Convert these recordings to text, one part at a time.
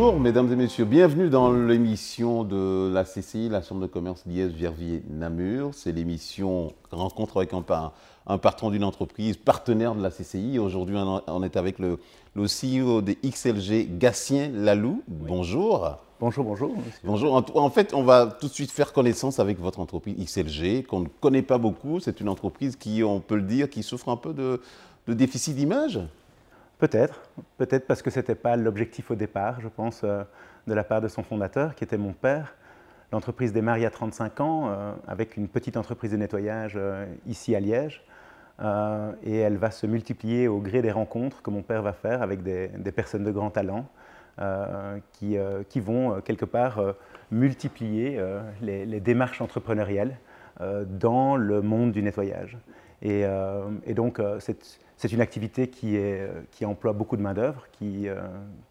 Bonjour mesdames et messieurs, bienvenue dans l'émission de la CCI, la Chambre de commerce Liège, Verviers, Namur. C'est l'émission Rencontre avec un, un patron d'une entreprise, partenaire de la CCI. Aujourd'hui, on est avec le, le CEO des XLG, Gatien Lalou. Bonjour. Bonjour, bonjour. Bonjour. En fait, on va tout de suite faire connaissance avec votre entreprise XLG, qu'on ne connaît pas beaucoup. C'est une entreprise qui, on peut le dire, qui souffre un peu de, déficit d'image Peut-être. Peut-être parce que ce n'était pas l'objectif au départ, je pense, euh, de la part de son fondateur, qui était mon père. L'entreprise démarre il y a 35 ans euh, avec une petite entreprise de nettoyage euh, ici à Liège. et elle va se multiplier au gré des rencontres que mon père va faire avec des personnes de grand talent. Qui, vont quelque part multiplier les, démarches entrepreneuriales dans le monde du nettoyage. Et, donc, c'est une activité qui, est, qui, emploie beaucoup de main-d'œuvre, qui,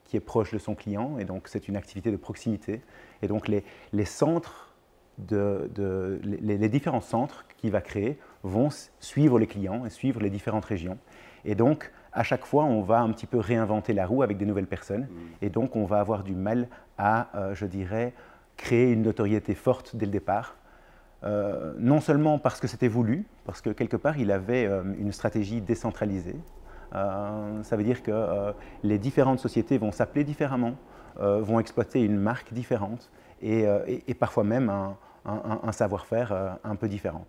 qui, est proche de son client, et donc c'est une activité de proximité. Et donc, les, les centres, de, de les, les, différents centres qu'il va créer vont suivre les clients et suivre les différentes régions. Et donc, à chaque fois, on va un petit peu réinventer la roue avec des nouvelles personnes. Mm. Et donc, on va avoir du mal à, euh, je dirais, créer une notoriété forte dès le départ. Euh, non seulement parce que c'était voulu, parce que quelque part, il avait euh, une stratégie décentralisée. ça veut dire que les différentes sociétés vont s'appeler différemment, vont exploiter une marque différente et, parfois même un savoir-faire un peu différent.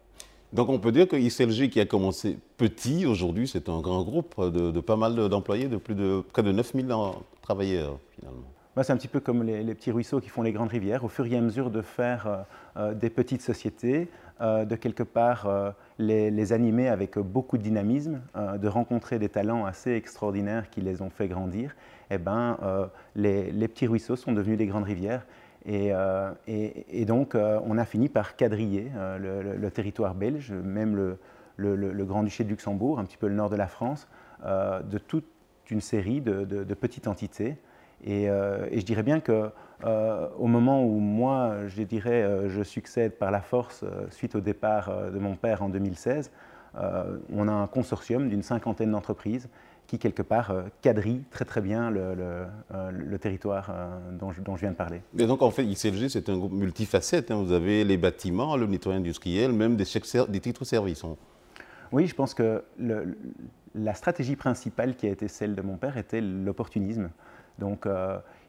Donc on peut dire que ICLG qui a commencé petit, aujourd'hui c'est un grand groupe de, pas mal d'employés, de plus de près de 9000 travailleurs finalement. Bah, c'est un petit peu comme les, petits ruisseaux qui font les grandes rivières. Au fur et à mesure de faire euh, euh, des petites sociétés, euh, de quelque part les, animer avec beaucoup de dynamisme, de rencontrer des talents assez extraordinaires qui les ont fait grandir, eh ben, les, petits ruisseaux sont devenus des grandes rivières. Et, donc, on a fini par quadriller le, territoire belge, même le, Grand-Duché de Luxembourg, un petit peu le nord de la France, de toute une série de, petites entités. Et, je dirais bien que au moment où moi, je dirais, je succède par la force suite au départ de mon père en 2016, on a un consortium d'une cinquantaine d'entreprises qui, quelque part, euh, quadrille très très bien le, euh, territoire euh, dont je, viens de parler. Mais donc, en fait, ICLG, c'est un groupe multifacette. Hein. Vous avez les bâtiments, le nettoyage industriel, même des, des titres-services. Hein. Oui, je pense que la stratégie principale qui a été celle de mon père était l'opportunisme. Donc,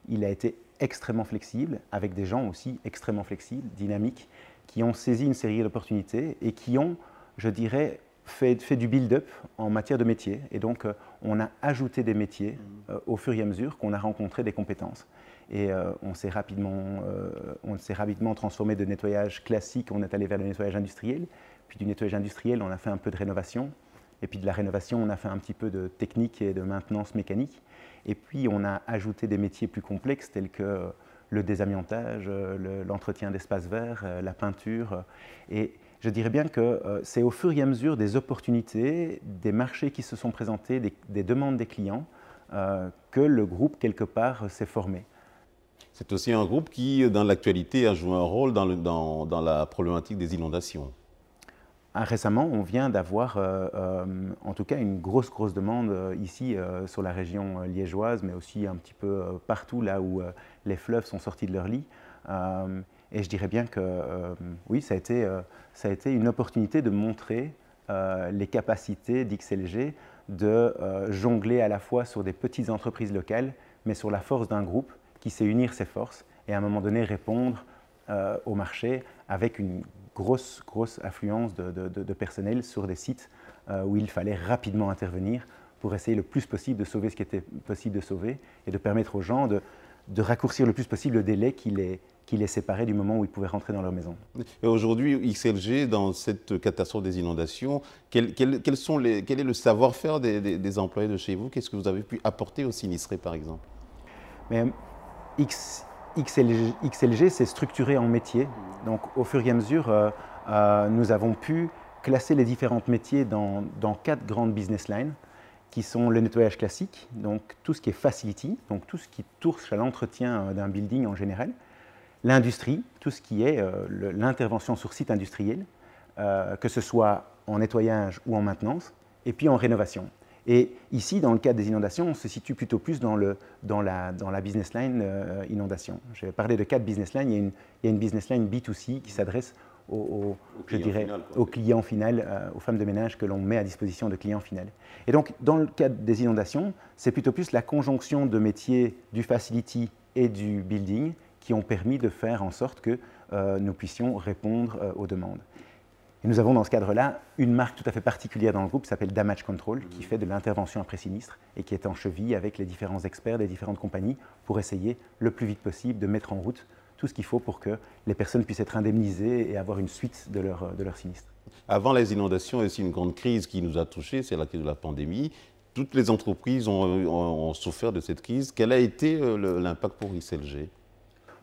il a été extrêmement flexible, avec des gens aussi extrêmement flexibles, dynamiques, qui ont saisi une série d'opportunités et qui ont, je dirais, fait, du build-up en matière de métier. Et donc, euh, on a ajouté des métiers euh, au fur et à mesure qu'on a rencontré des compétences. Et euh, on s'est rapidement, on s'est rapidement transformé de nettoyage classique, on est allé vers le nettoyage industriel. Puis du nettoyage industriel, on a fait un peu de rénovation. Et puis de la rénovation, on a fait un petit peu de technique et de maintenance mécanique. Et puis on a ajouté des métiers plus complexes tels que le désamiantage, l'entretien d'espaces verts, la peinture. Et je dirais bien que euh, c'est au fur et à mesure des opportunités, des marchés qui se sont présentés, des, demandes des clients, euh, que le groupe, quelque part, s'est formé. C'est aussi un groupe qui, dans l'actualité, a joué un rôle dans, la problématique des inondations. Ah, récemment, on vient d'avoir, euh, en tout cas, une grosse, grosse demande ici sur la région liégeoise, mais aussi un petit peu partout là où les fleuves sont sortis de leur lit. Et je dirais bien que euh, oui, ça a, été, euh, ça a été une opportunité de montrer euh, les capacités d'XLG de jongler à la fois sur des petites entreprises locales, mais sur la force d'un groupe qui sait unir ses forces et à un moment donné répondre au marché avec une grosse, grosse affluence de, de, personnel sur des sites où il fallait rapidement intervenir pour essayer le plus possible de sauver ce qui était possible de sauver et de permettre aux gens de, de raccourcir le plus possible le délai qui les, qui les séparait du moment où ils pouvaient rentrer dans leur maison. Et aujourd'hui, XLG, dans cette catastrophe des inondations, quel, sont les, quel est le savoir-faire des, employés de chez vous? Qu'est-ce que vous avez pu apporter aux sinistrés, par exemple? Mais, X, XLG, c'est structuré en métiers. Donc, au fur et à mesure, euh, euh, nous avons pu classer les différents métiers dans, quatre grandes business lines qui sont le nettoyage classique, donc tout ce qui est facility, donc tout ce qui touche à l'entretien euh, d'un building en général, l'industrie, tout ce qui est l'intervention sur site industriel, que ce soit en nettoyage ou en maintenance, et puis en rénovation. Et ici, dans le cas des inondations, on se situe plutôt plus dans, le, dans, la, dans la business line inondation. Je vais parler de quatre business lines. Il y a une, il y a une business line B2C qui s'adresse au, je dirais, au client final, aux femmes de ménage que l'on met à disposition de clients finaux. Et donc, dans le cas des inondations, c'est plutôt plus la conjonction de métiers du facility et du building qui ont permis de faire en sorte que euh, nous puissions répondre euh, aux demandes. Et nous avons dans ce cadre-là une marque tout à fait particulière dans le groupe qui s'appelle Damage Control, qui fait de l'intervention après sinistre et qui est en cheville avec les différents experts des différentes compagnies pour essayer le plus vite possible de mettre en route tout ce qu'il faut pour que les personnes puissent être indemnisées et avoir une suite de leur, de leur sinistre. Avant les inondations, il y a aussi une grande crise qui nous a touchés, c'est la crise de la pandémie. Toutes les entreprises ont, souffert de cette crise. Quel a été euh, l'impact pour XLG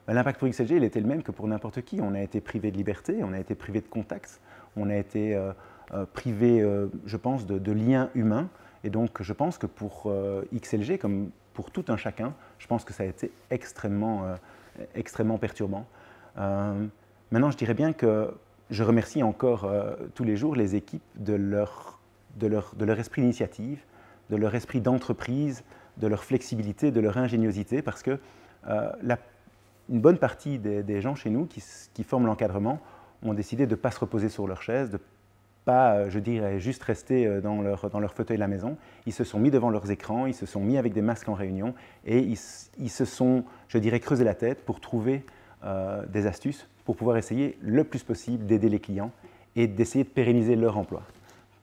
L'impact pour XLG, il était le même que pour n'importe qui. On a été privé de liberté, on a été privé de contacts, on a été euh, euh, privé, je pense, de, liens humains. Et donc, je pense que pour XLG, comme pour tout un chacun, je pense que ça a été extrêmement, extrêmement perturbant. maintenant, je dirais bien que je remercie encore euh, tous les jours les équipes de leur, de leur, de leur esprit d'initiative, de leur esprit d'entreprise, de leur flexibilité, de leur ingéniosité, parce que euh, une bonne partie des, gens chez nous qui forment l'encadrement ont décidé de ne pas se reposer sur leur chaise, de pas, euh, je dirais, juste rester dans leur, dans leur fauteuil à la maison. Ils se sont mis devant leurs écrans, ils se sont mis avec des masques en réunion et ils, ils se sont, je dirais, creusé la tête pour trouver des astuces pour pouvoir essayer le plus possible d'aider les clients et d'essayer de pérenniser leur emploi.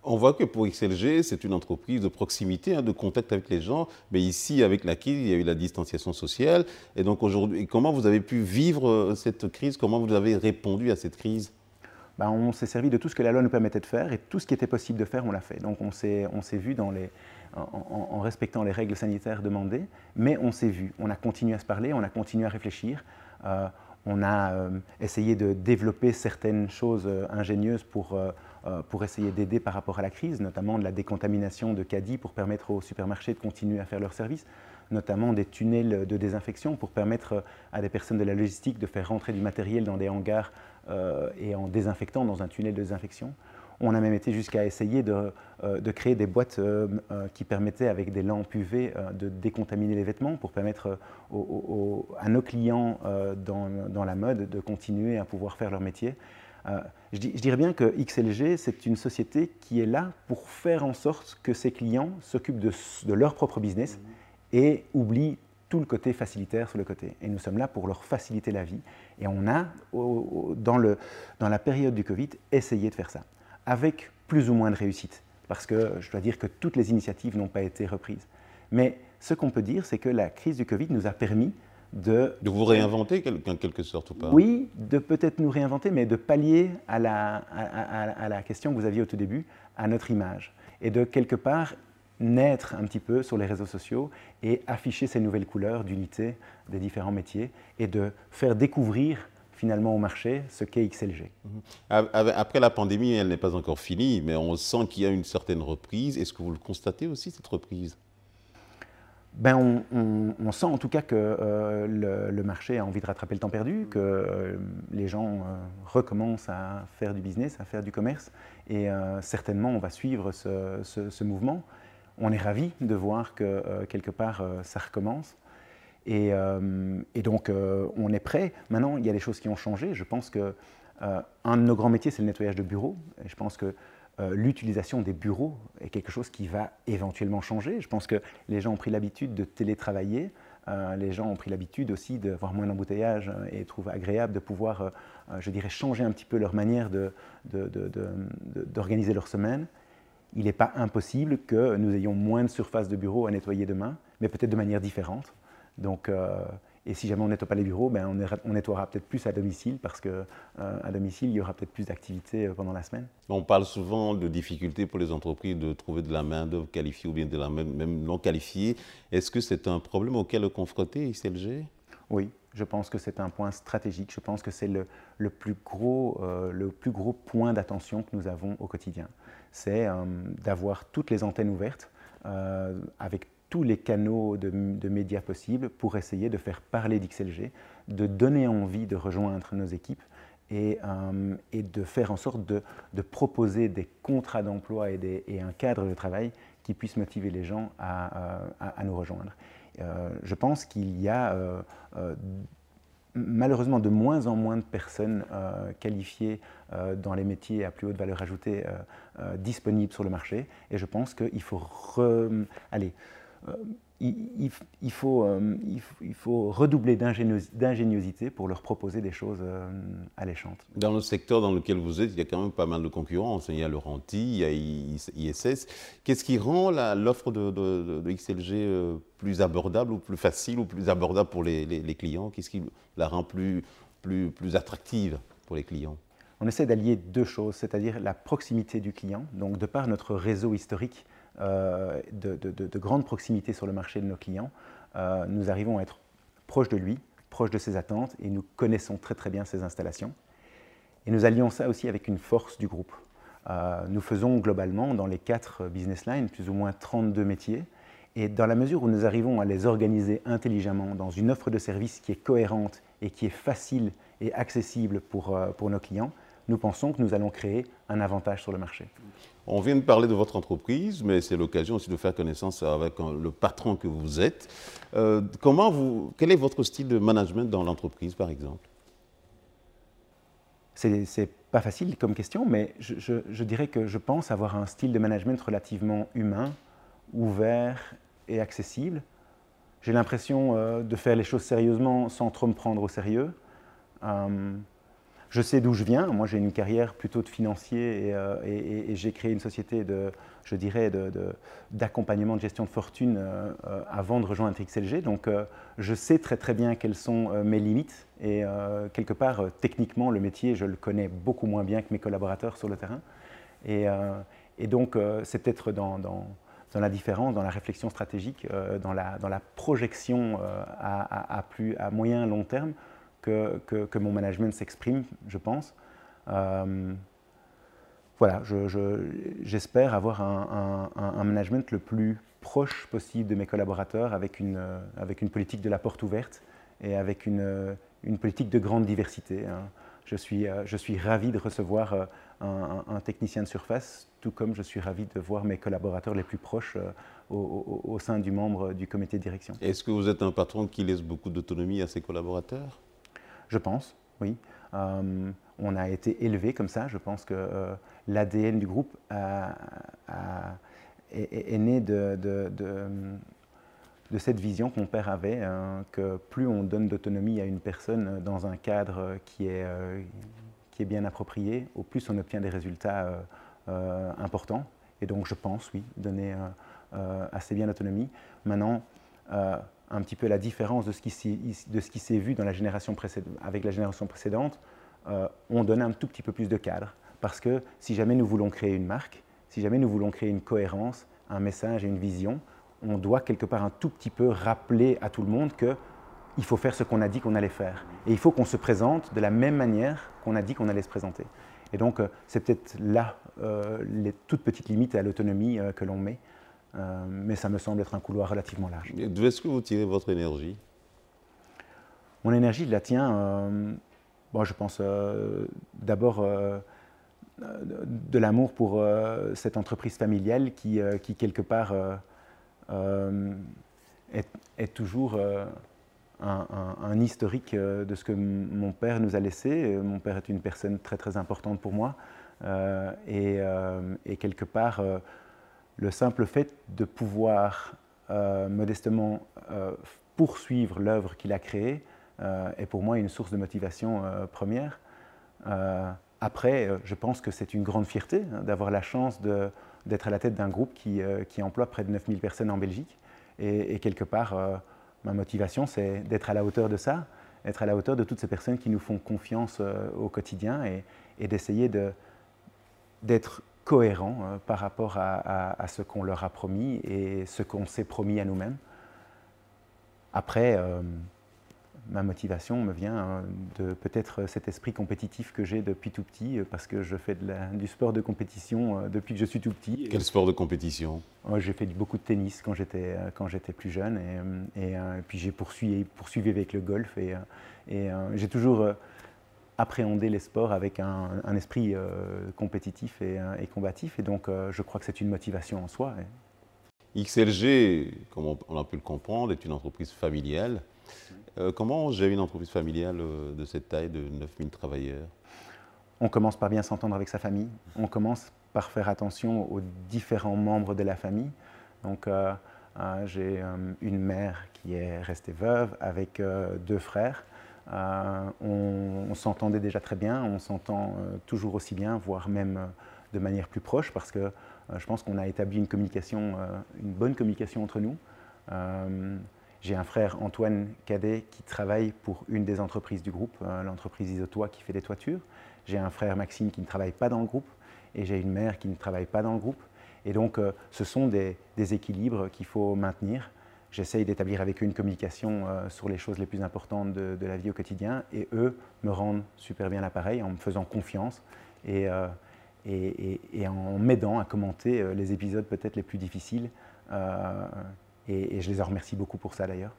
On voit que pour XLG, c'est une entreprise de proximité, hein, de contact avec les gens. Mais ici, avec la crise, il y a eu la distanciation sociale. Et donc aujourd'hui, comment vous avez pu vivre euh, cette crise? Comment vous avez répondu à cette crise? Ben, On s'est servi de tout ce que la loi nous permettait de faire et tout ce qui était possible de faire, on l'a fait. Donc on s'est vu dans les, en, respectant les règles sanitaires demandées, mais on s'est vu. On a continué à se parler, on a continué à réfléchir. Euh, on a euh, essayé de développer certaines choses ingénieuses pour, pour essayer d'aider par rapport à la crise, notamment de la décontamination de caddies pour permettre aux supermarchés de continuer à faire leur service, notamment des tunnels de désinfection pour permettre à des personnes de la logistique de faire rentrer du matériel dans des hangars et en désinfectant dans un tunnel de désinfection. On a même été jusqu'à essayer de, euh, créer des boîtes euh, euh, qui permettaient, avec des lampes UV, de décontaminer les vêtements pour permettre à nos clients dans, la mode de continuer à pouvoir faire leur métier. Je, dirais bien que XLG, c'est une société qui est là pour faire en sorte que ses clients s'occupent de, leur propre business et oublient tout le côté facilitaire sur le côté. Et nous sommes là pour leur faciliter la vie. Et on a, dans, le, dans la période du Covid, essayé de faire ça avec plus ou moins de réussite, parce que je dois dire que toutes les initiatives n'ont pas été reprises. Mais ce qu'on peut dire, c'est que la crise du Covid nous a permis de... De vous réinventer en quelque sorte ou pas? Oui, de peut-être nous réinventer, mais de pallier à la, à, la question que vous aviez au tout début, à notre image. Et de quelque part naître un petit peu sur les réseaux sociaux et afficher ces nouvelles couleurs d'unité des différents métiers et de faire découvrir finalement au marché ce qu'est XLG. Mhm. Après la pandémie, elle n'est pas encore finie, mais on sent qu'il y a une certaine reprise. Est-ce que vous le constatez aussi, cette reprise? Ben on, sent en tout cas que euh, le, marché a envie de rattraper le temps perdu, que euh, les gens euh, recommencent à faire du business, à faire du commerce, et certainement on va suivre ce, mouvement. On est ravis de voir que quelque part ça recommence. Et, donc, on est prêt. Maintenant, il y a des choses qui ont changé. Je pense qu'un euh, de nos grands métiers, c'est le nettoyage de bureaux. Je pense que l'utilisation des bureaux est quelque chose qui va éventuellement changer. Je pense que les gens ont pris l'habitude de télétravailler. les gens ont pris l'habitude aussi d'avoir moins d'embouteillage et trouvent agréable de pouvoir, je dirais, changer un petit peu leur manière d'organiser leur semaine. Il n'est pas impossible que nous ayons moins de surface de bureau à nettoyer demain, mais peut-être de manière différente. Donc, euh, et si jamais on ne nettoie pas les bureaux, ben on, nettoiera peut-être plus à domicile parce qu'à euh, domicile, il y aura peut-être plus d'activités euh, pendant la semaine. On parle souvent de difficultés pour les entreprises de trouver de la main-d'œuvre qualifiée ou bien de la même, même non qualifiée. Est-ce que c'est un problème auquel le confronter ICLG Oui, je pense que c'est un point stratégique. Je pense que c'est le, le, plus gros, le plus gros point d'attention que nous avons au quotidien. C'est d'avoir toutes les antennes ouvertes avec tous les canaux de, médias possibles pour essayer de faire parler d'XLG, de donner envie de rejoindre nos équipes et, de faire en sorte de, proposer des contrats d'emploi et, un cadre de travail qui puisse motiver les gens à, nous rejoindre. je pense qu'il y a malheureusement de moins en moins de personnes euh, qualifiées euh, dans les métiers à plus haute valeur ajoutée euh, disponibles sur le marché. Et je pense qu'il faut aller il, faut, euh, il, faut, redoubler d'ingéniosité pour leur proposer des choses euh, alléchantes. Dans le secteur dans lequel vous êtes, il y a quand même pas mal de concurrence. Il y a Laurenti, il y a ISS. Qu'est-ce qui rend l'offre de, XLG euh, plus abordable ou plus facile ou plus abordable pour les, clients? Qu'est-ce qui la rend plus, plus, plus attractive pour les clients? On essaie d'allier deux choses, c'est-à-dire la proximité du client. Donc, de par notre réseau historique, euh, de, grande proximité sur le marché de nos clients, euh, nous arrivons à être proches de lui, proches de ses attentes, et nous connaissons très très bien ses installations. Et nous allions ça aussi avec une force du groupe. Euh, nous faisons globalement dans les quatre business lines plus ou moins 32 métiers. Et dans la mesure où nous arrivons à les organiser intelligemment dans une offre de service qui est cohérente et qui est facile et accessible pour, pour nos clients, nous pensons que nous allons créer un avantage sur le marché. On vient de parler de votre entreprise, mais c'est l'occasion aussi de faire connaissance avec le patron que vous êtes. Euh, comment vous, quel est votre style de management dans l'entreprise, par exemple? C'est pas facile comme question, mais je, dirais que je pense avoir un style de management relativement humain, ouvert et accessible. J'ai l'impression euh, de faire les choses sérieusement sans trop me prendre au sérieux. Euh, je sais d'où je viens. Moi, j'ai une carrière plutôt de financier et, euh, j'ai créé une société de, je dirais, d'accompagnement de, gestion de fortune euh, euh, avant de rejoindre XLG. Donc, je sais très très bien quelles sont mes limites et quelque part, techniquement, le métier, je le connais beaucoup moins bien que mes collaborateurs sur le terrain. Et, donc, c'est peut-être dans, la différence, dans la réflexion stratégique, dans, la, projection à, plus, à moyen long terme que, mon management s'exprime, je pense. Euh, voilà, j'espère avoir un, management le plus proche possible de mes collaborateurs avec une, une politique de la porte ouverte et avec une, une politique de grande diversité. Hein. Je, suis, euh, je suis ravi de recevoir euh, un, technicien de surface, tout comme je suis ravi de voir mes collaborateurs les plus proches au, au sein du membre du comité de direction. Est-ce que vous êtes un patron qui laisse beaucoup d'autonomie à ses collaborateurs? Je pense, oui. Euh, on a été élevé comme ça. Je pense que euh, l'ADN du groupe est, né de, cette vision que mon père avait, hein, que plus on donne d'autonomie à une personne dans un cadre qui est, qui est bien approprié, au plus on obtient des résultats euh, importants. Et donc je pense, oui, donner assez bien d'autonomie. Maintenant, un petit peu la différence de ce qui s'est vu dans la génération avec la génération précédente, euh, on donne un tout petit peu plus de cadre. Parce que si jamais nous voulons créer une marque, si jamais nous voulons créer une cohérence, un message et une vision, on doit quelque part un tout petit peu rappeler à tout le monde qu'il faut faire ce qu'on a dit qu'on allait faire. Et il faut qu'on se présente de la même manière qu'on a dit qu'on allait se présenter. Et donc, euh, c'est peut-être là euh, les toutes petites limites à l'autonomie que l'on met. Euh, mais ça me semble être un couloir relativement large. D'où est-ce que vous tirez votre énergie? Mon énergie, je la tiens, euh, bon, je pense euh, d'abord de l'amour pour cette entreprise familiale qui, qui quelque part, est, toujours un, un, historique de ce que mon père nous a laissé. Mon père est une personne très très importante pour moi. Et, et, quelque part, le simple fait de pouvoir euh, modestement euh, poursuivre l'œuvre qu'il a créée euh, est pour moi une source de motivation première. après, je pense que c'est une grande fierté hein, d'avoir la chance d'être à la tête d'un groupe qui, emploie près de 9000 personnes en Belgique. Et, quelque part, ma motivation, c'est d'être à la hauteur de ça, être à la hauteur de toutes ces personnes qui nous font confiance au quotidien et, et d'essayer d'être cohérent euh, par rapport à, ce qu'on leur a promis et ce qu'on s'est promis à nous-mêmes. Après, euh, ma motivation me vient euh, de peut-être cet esprit compétitif que j'ai depuis tout petit, parce que je fais du sport de compétition depuis que je suis tout petit. Quel sport de compétition? J'ai fait beaucoup de tennis quand j'étais, quand j'étais plus jeune, et, et, puis j'ai poursuivi, poursuivi avec le golf, et, et j'ai toujours appréhender les sports avec un, esprit compétitif et, combatif. Et donc, je crois que c'est une motivation en soi. XLG, comme on, a pu le comprendre, est une entreprise familiale. comment j'ai une entreprise familiale de cette taille de 9000 travailleurs? On commence par bien s'entendre avec sa famille. On commence par faire attention aux différents membres de la famille. Donc, euh, euh, j'ai euh, une mère qui est restée veuve avec deux frères. On, s'entendait déjà très bien, on s'entend toujours aussi bien, voire même de manière plus proche, parce que je pense qu'on a établi une communication, une bonne communication entre nous. J'ai un frère, Antoine Cadet, qui travaille pour une des entreprises du groupe, l'entreprise Isotois qui fait des toitures. J'ai un frère, Maxime, qui ne travaille pas dans le groupe et j'ai une mère qui ne travaille pas dans le groupe. Et donc, euh, ce sont des, équilibres qu'il faut maintenir. J'essaye d'établir avec eux une communication euh, sur les choses les plus importantes de, la vie au quotidien et eux me rendent super bien l'appareil en me faisant confiance et, euh, en m'aidant à commenter les épisodes peut-être les plus difficiles. et je les en remercie beaucoup pour ça d'ailleurs.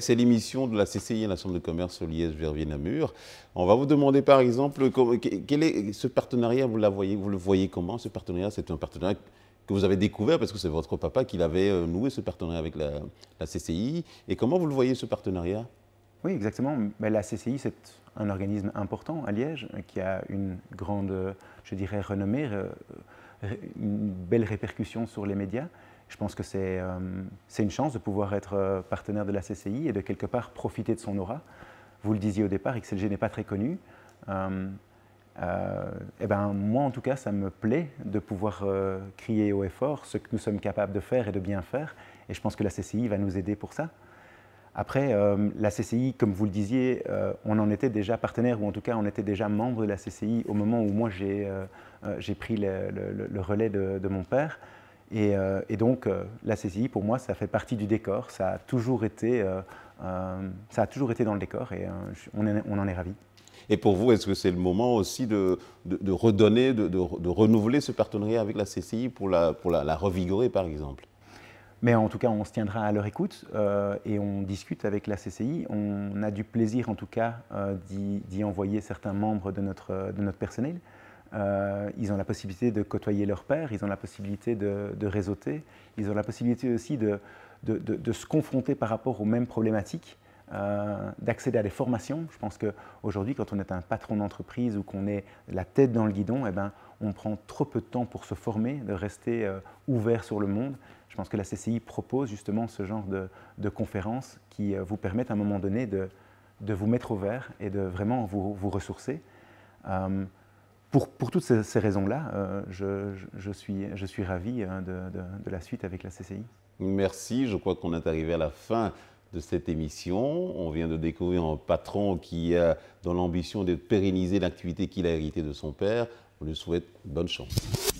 C'est l'émission de la CCI, la Chambre de commerce Liège Verviers Namur. On va vous demander par exemple, quel est ce partenariat, vous le voyez comment Ce partenariat, c'est un partenariat que vous avez découvert parce que c'est votre papa qui l'avait euh, noué ce partenariat avec la, CCI. Et comment vous le voyez ce partenariat? Oui, exactement. Mais la CCI, c'est un organisme important à Liège qui a une grande, je dirais, renommée, euh, une belle répercussion sur les médias. Je pense que euh, c'est une chance de pouvoir être euh, partenaire de la CCI et de quelque part profiter de son aura. Vous le disiez au départ, XLG n'est pas très connu. Euh, eh ben, moi, en tout cas, ça me plaît de pouvoir crier haut et fort ce que nous sommes capables de faire et de bien faire. Et je pense que la CCI va nous aider pour ça. Après, la CCI, comme vous le disiez, on en était déjà partenaire, ou en tout cas, on était déjà membre de la CCI au moment où moi j'ai pris le, relais de, mon père. Euh, et, donc, euh, la CCI, pour moi, ça fait partie du décor. Ça a toujours été, euh, ça a toujours été dans le décor et on, en est ravis. Et pour vous, est-ce que c'est le moment aussi de, redonner, de, renouveler ce partenariat avec la CCI pour la, revigorer, par exemple? Mais en tout cas, on se tiendra à leur écoute et on discute avec la CCI. On a du plaisir, en tout cas, d'y envoyer certains membres de notre, personnel. Euh, ils ont la possibilité de côtoyer leur père, ils ont la possibilité de, réseauter, ils ont la possibilité aussi de, se confronter par rapport aux mêmes problématiques, euh, d'accéder à des formations. Je pense qu'aujourd'hui, quand on est un patron d'entreprise ou qu'on est la tête dans le guidon, eh ben, on prend trop peu de temps pour se former, de rester euh, ouvert sur le monde. Je pense que la CCI propose justement ce genre de, conférences qui vous permettent à un moment donné de, vous mettre au vert et de vraiment vous, ressourcer pour, toutes ces, raisons-là, euh, je, suis, ravi de, la suite avec la CCI. Merci, je crois qu'on est arrivé à la fin de cette émission. On vient de découvrir un patron qui a dans l'ambition de pérenniser l'activité qu'il a héritée de son père. On lui souhaite bonne chance.